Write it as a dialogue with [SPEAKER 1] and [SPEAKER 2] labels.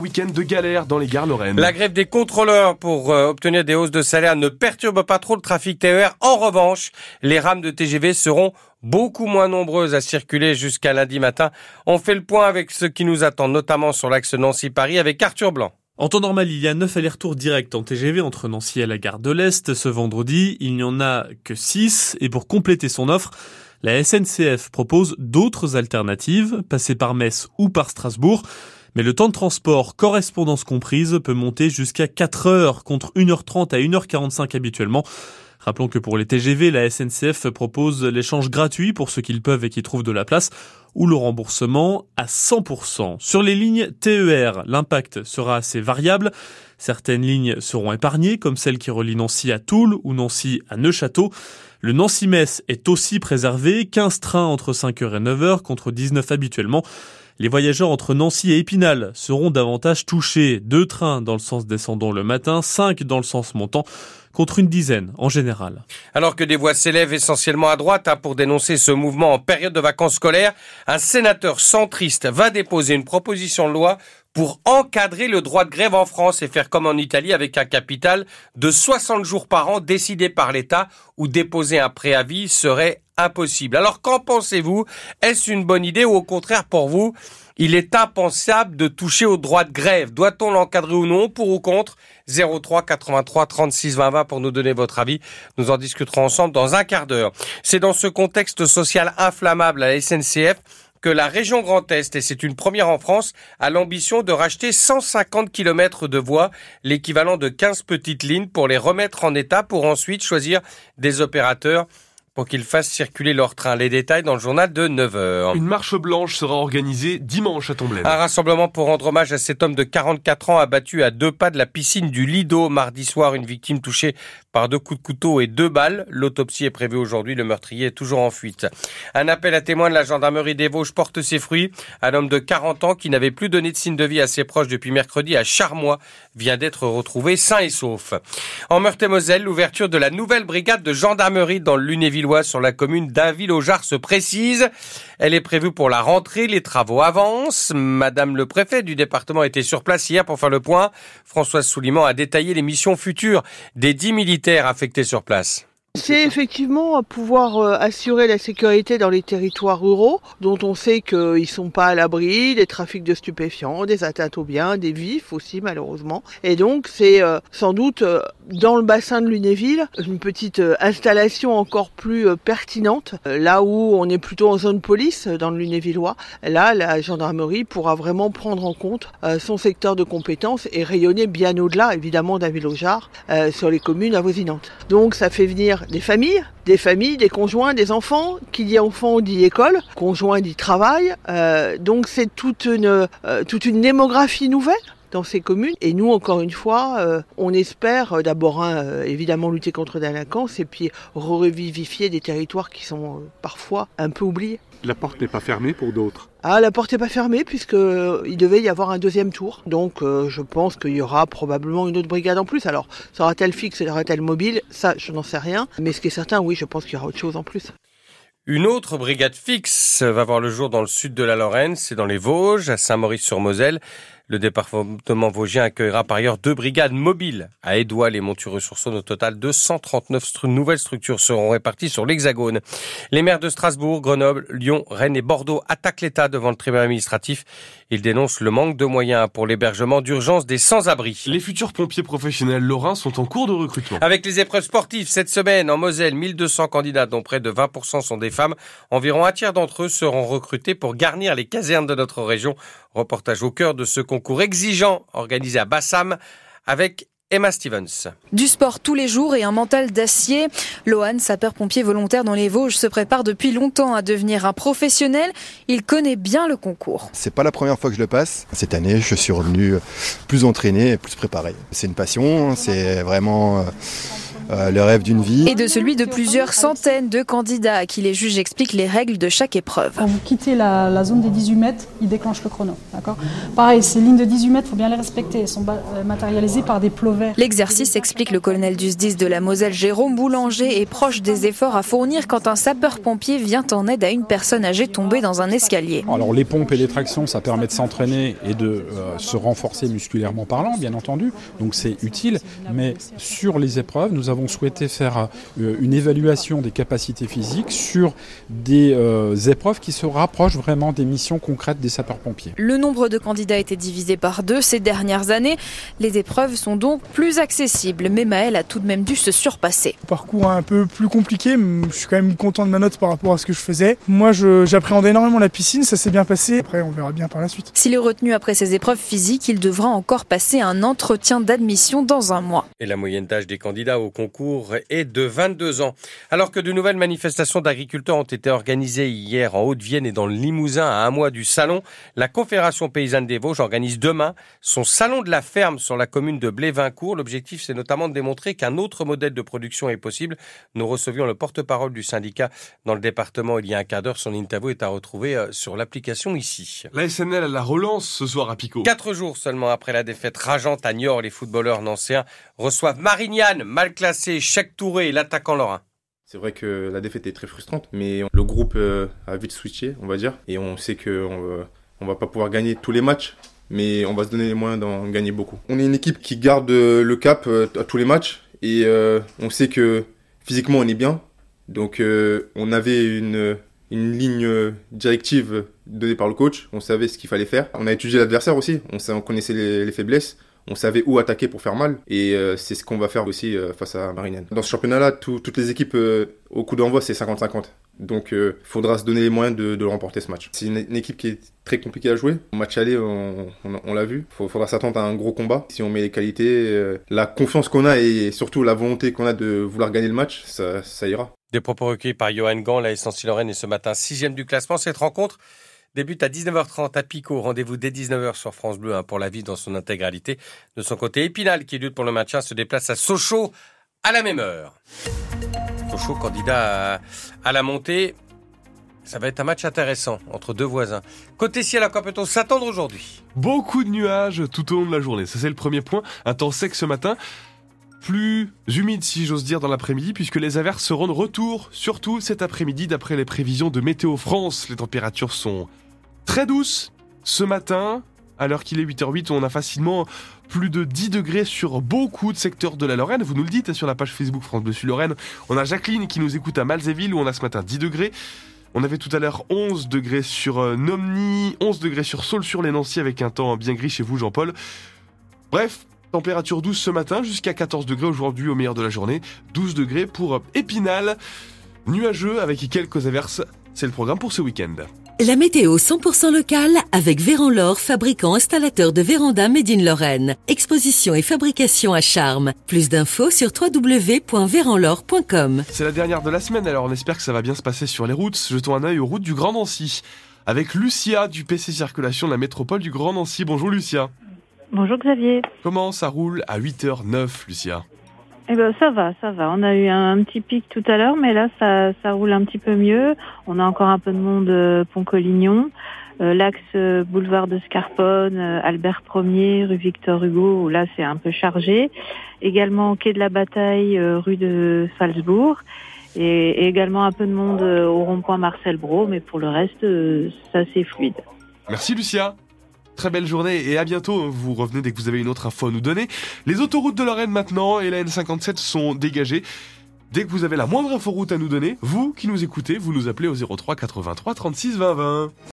[SPEAKER 1] Week-end de galère dans les gares lorraines.
[SPEAKER 2] La grève des contrôleurs pour euh, obtenir des hausses de salaire ne perturbe pas trop le trafic TER. En revanche, les rames de TGV seront beaucoup moins nombreuses à circuler jusqu'à lundi matin. On fait le point avec ce qui nous attend, notamment sur l'axe Nancy-Paris avec Arthur Blanc.
[SPEAKER 3] En temps normal, il y a 9 allers-retours directs en TGV entre Nancy et la gare de l'Est. Ce vendredi, il n'y en a que 6. Et pour compléter son offre, la SNCF propose d'autres alternatives, passer par Metz ou par Strasbourg. Mais le temps de transport, correspondance comprise, peut monter jusqu'à 4 heures contre 1h30 à 1h45 habituellement. Rappelons que pour les TGV, la SNCF propose l'échange gratuit pour ceux qui le peuvent et qui trouvent de la place, ou le remboursement à 100%. Sur les lignes TER, l'impact sera assez variable. Certaines lignes seront épargnées, comme celle qui relie Nancy à Toul ou Nancy à Neuchâteau. Le Nancy-Metz est aussi préservé, 15 trains entre 5h et 9h contre 19 habituellement. Les voyageurs entre Nancy et Épinal seront davantage touchés. Deux trains dans le sens descendant le matin, cinq dans le sens montant contre une dizaine en général.
[SPEAKER 2] Alors que des voix s'élèvent essentiellement à droite hein, pour dénoncer ce mouvement en période de vacances scolaires, un sénateur centriste va déposer une proposition de loi pour encadrer le droit de grève en France et faire comme en Italie avec un capital de 60 jours par an décidé par l'État où déposer un préavis serait impossible. Alors qu'en pensez-vous? Est-ce une bonne idée ou au contraire pour vous, il est impensable de toucher au droit de grève? Doit-on l'encadrer ou non? Pour ou contre? 03 83 36 20 20 pour nous donner votre avis. Nous en discuterons ensemble dans un quart d'heure. C'est dans ce contexte social inflammable à la SNCF que la région Grand Est, et c'est une première en France, a l'ambition de racheter 150 km de voies, l'équivalent de 15 petites lignes, pour les remettre en état pour ensuite choisir des opérateurs pour qu'ils fassent circuler leur train. Les détails dans le journal de 9h.
[SPEAKER 1] Une marche blanche sera organisée dimanche à Tomblaine.
[SPEAKER 2] Un rassemblement pour rendre hommage à cet homme de 44 ans abattu à deux pas de la piscine du Lido mardi soir, une victime touchée par deux coups de couteau et deux balles. L'autopsie est prévue aujourd'hui, le meurtrier est toujours en fuite. Un appel à témoins de la gendarmerie des Vosges porte ses fruits. Un homme de 40 ans qui n'avait plus donné de signe de vie à ses proches depuis mercredi à Charmois vient d'être retrouvé sain et sauf. En Meurthe-et-Moselle, l'ouverture de la nouvelle brigade de gendarmerie dans le Lunéville sur la commune d'Inville-au-Jard se précise. Elle est prévue pour la rentrée. Les travaux avancent. Madame le préfet du département était sur place hier pour faire le point. Françoise Souliman a détaillé les missions futures des dix militaires affectés sur place.
[SPEAKER 4] C'est effectivement pouvoir euh, assurer la sécurité dans les territoires ruraux, dont on sait qu'ils ne sont pas à l'abri des trafics de stupéfiants, des atteintes aux biens, des vifs aussi malheureusement. Et donc c'est euh, sans doute euh, dans le bassin de Lunéville une petite installation encore plus pertinente, là où on est plutôt en zone police dans le Lunévillois. Là, la gendarmerie pourra vraiment prendre en compte son secteur de compétences et rayonner bien au-delà évidemment d'un Villojar sur les communes avoisinantes. Donc ça fait venir des familles, des familles, des conjoints, des enfants. Qui dit enfant dit école, conjoint dit travail. Euh, donc c'est toute une, euh, toute une démographie nouvelle dans ces communes. Et nous, encore une fois, euh, on espère d'abord évidemment lutter contre la délinquance et puis revivifier des territoires qui sont parfois un peu oubliés.
[SPEAKER 5] La porte n'est pas fermée pour d'autres
[SPEAKER 4] ah, la porte n'est pas fermée puisqu'il euh, devait y avoir un deuxième tour. Donc euh, je pense qu'il y aura probablement une autre brigade en plus. Alors sera-t-elle fixe, sera-t-elle mobile? Ça, je n'en sais rien. Mais ce qui est certain, oui, je pense qu'il y aura autre chose en plus.
[SPEAKER 2] Une autre brigade fixe va voir le jour dans le sud de la Lorraine, c'est dans les Vosges, à Saint-Maurice-sur-Moselle. Le département vosgien accueillera par ailleurs deux brigades mobiles à Édouard et Montureux-sur-Saône. Au total, 239 nouvelles structures seront réparties sur l'Hexagone. Les maires de Strasbourg, Grenoble, Lyon, Rennes et Bordeaux attaquent l'État devant le tribunal administratif. Ils dénoncent le manque de moyens pour l'hébergement d'urgence des sans-abri.
[SPEAKER 1] Les futurs pompiers professionnels lorrains sont en cours de recrutement.
[SPEAKER 2] Avec les épreuves sportives cette semaine en Moselle, 1200 candidats dont près de 20% sont des femmes. Environ un tiers d'entre eux seront recrutés pour garnir les casernes de notre région. Reportage au cœur de ce concours exigeant organisé à Bassam avec Emma Stevens.
[SPEAKER 6] Du sport tous les jours et un mental d'acier. Lohan, sapeur-pompier volontaire dans les Vosges, se prépare depuis longtemps à devenir un professionnel. Il connaît bien le concours.
[SPEAKER 7] C'est pas la première fois que je le passe. Cette année, je suis revenu plus entraîné et plus préparé. C'est une passion, c'est vraiment euh, le rêve d'une vie.
[SPEAKER 6] Et de celui de plusieurs centaines de candidats à qui les juges expliquent les règles de chaque épreuve.
[SPEAKER 8] Quand vous quittez la, la zone des 18 mètres, il déclenche le chrono. D'accord? Pareil, ces lignes de 18 mètres, il faut bien les respecter. Elles sont euh, matérialisées par des plovers.
[SPEAKER 6] L'exercice, explique le colonel du SDIS de la Moselle Jérôme Boulanger, est proche des efforts à fournir quand un sapeur-pompier vient en aide à une personne âgée tombée dans un escalier.
[SPEAKER 9] Alors les pompes et les tractions, ça permet de s'entraîner et de euh, se renforcer musculairement parlant, bien entendu. Donc c'est utile. Mais sur les épreuves, nous avons souhaité faire euh, une évaluation des capacités physiques sur des euh, épreuves qui se rapprochent vraiment des missions concrètes des sapeurs-pompiers.
[SPEAKER 6] Le nombre de candidats a été divisé par deux ces dernières années. Les épreuves sont donc plus accessibles, mais Maël a tout de même dû se surpasser.
[SPEAKER 10] Parcours un peu plus compliqué, mais je suis quand même content de ma note par rapport à ce que je faisais. Moi, j'appréhendais énormément la piscine, ça s'est bien passé. Après, on verra bien par la suite.
[SPEAKER 6] S'il est retenu après ses épreuves physiques, il devra encore passer un entretien d'admission dans un mois.
[SPEAKER 2] Et la moyenne d'âge des candidats au concours est de 22 ans. Alors que de nouvelles manifestations d'agriculteurs ont été organisées hier en Haute-Vienne et dans le Limousin à un mois du salon, la Confédération paysanne des Vosges organise demain son salon de la ferme sur la commune de Blévincourt. L'objectif, c'est notamment de démontrer qu'un autre modèle de production est possible. Nous recevions le porte-parole du syndicat dans le département il y a un quart d'heure. Son interview est à retrouver euh, sur l'application ici.
[SPEAKER 1] La SNL a la relance ce soir à Picot.
[SPEAKER 2] Quatre jours seulement après la défaite rageante à Niort, les footballeurs nancéens reçoivent Marignane, mal classé, Cheikh Touré l'attaquant lorrain.
[SPEAKER 11] C'est vrai que la défaite est très frustrante, mais le groupe euh, a vite switché, on va dire, et on sait qu'on va, on va pas pouvoir gagner tous les matchs, mais on va se donner les moyens d'en gagner beaucoup. On est une équipe qui garde euh, le cap euh, à tous les matchs, et euh, on sait que physiquement on est bien, donc euh, on avait une, ligne euh, directive donnée par le coach, on savait ce qu'il fallait faire. On a étudié l'adversaire aussi, on, sa- on connaissait les faiblesses, on savait où attaquer pour faire mal et euh, c'est ce qu'on va faire aussi euh, face à Marignane. Dans ce championnat-là, tout- toutes les équipes euh, au coup d'envoi c'est 50-50. Donc il faudra se donner les moyens de, de remporter ce match. C'est une, équipe qui est très compliquée à jouer. Match aller, on, l'a vu. Il faudra s'attendre à un gros combat. Si on met les qualités, la confiance qu'on a et surtout la volonté qu'on a de vouloir gagner le match, ça, ira.
[SPEAKER 2] Des propos recueillis par Johan Gant, la Essentiel Lorraine est ce matin sixième du classement. Cette rencontre débute à 19h30 à Picot. Rendez-vous dès 19h sur France Bleu hein, pour la vie dans son intégralité. De son côté, Épinal, qui lutte pour le maintien, se déplace à Sochaux à la même heure. Sochaux, candidat à, à la montée. Ça va être un match intéressant entre deux voisins. Côté ciel, à quoi peut-on s'attendre aujourd'hui
[SPEAKER 1] Beaucoup de nuages tout au long de la journée. Ça, c'est le premier point. Un temps sec ce matin. Plus humide, si j'ose dire, dans l'après-midi, puisque les averses seront de retour, surtout cet après-midi, d'après les prévisions de Météo France. Les températures sont très douces ce matin. À l'heure qu'il est 8h08, on a facilement plus de 10 degrés sur beaucoup de secteurs de la Lorraine. Vous nous le dites hein, sur la page Facebook France Bleu Lorraine. On a Jacqueline qui nous écoute à Malzéville, où on a ce matin 10 degrés. On avait tout à l'heure 11 degrés sur euh, Nomny, 11 degrés sur Saul-sur-les-Nancy avec un temps bien gris chez vous, Jean-Paul. Bref, température douce ce matin, jusqu'à 14 degrés aujourd'hui au meilleur de la journée. 12 degrés pour euh, Épinal. Nuageux avec quelques averses. C'est le programme pour ce week-end.
[SPEAKER 12] La météo 100% locale avec Véran-Laure, fabricant installateur de véranda Made in Lorraine. Exposition et fabrication à charme. Plus d'infos sur www.véranlaure.com.
[SPEAKER 1] C'est la dernière de la semaine, alors on espère que ça va bien se passer sur les routes. Jetons un œil aux routes du Grand Nancy. Avec Lucia du PC Circulation de la métropole du Grand Nancy. Bonjour Lucia.
[SPEAKER 13] Bonjour Xavier.
[SPEAKER 1] Comment ça roule à 8h09, Lucia
[SPEAKER 13] Eh ben ça va, ça va. On a eu un, un petit pic tout à l'heure, mais là ça, ça roule un petit peu mieux. On a encore un peu de monde euh, Pont Collignon, euh, l'axe euh, boulevard de Scarponne, euh, Albert Ier, rue Victor Hugo. Où là c'est un peu chargé. Également quai de la Bataille, euh, rue de Salzbourg. Et, et également un peu de monde au rond-point Marcel Brault, mais pour le reste, ça c'est fluide.
[SPEAKER 1] Merci Lucia. Très belle journée et à bientôt. Vous revenez dès que vous avez une autre info à nous donner. Les autoroutes de Lorraine maintenant et la N57 sont dégagées. Dès que vous avez la moindre inforoute à nous donner, vous qui nous écoutez, vous nous appelez au 03 83 36 20 20.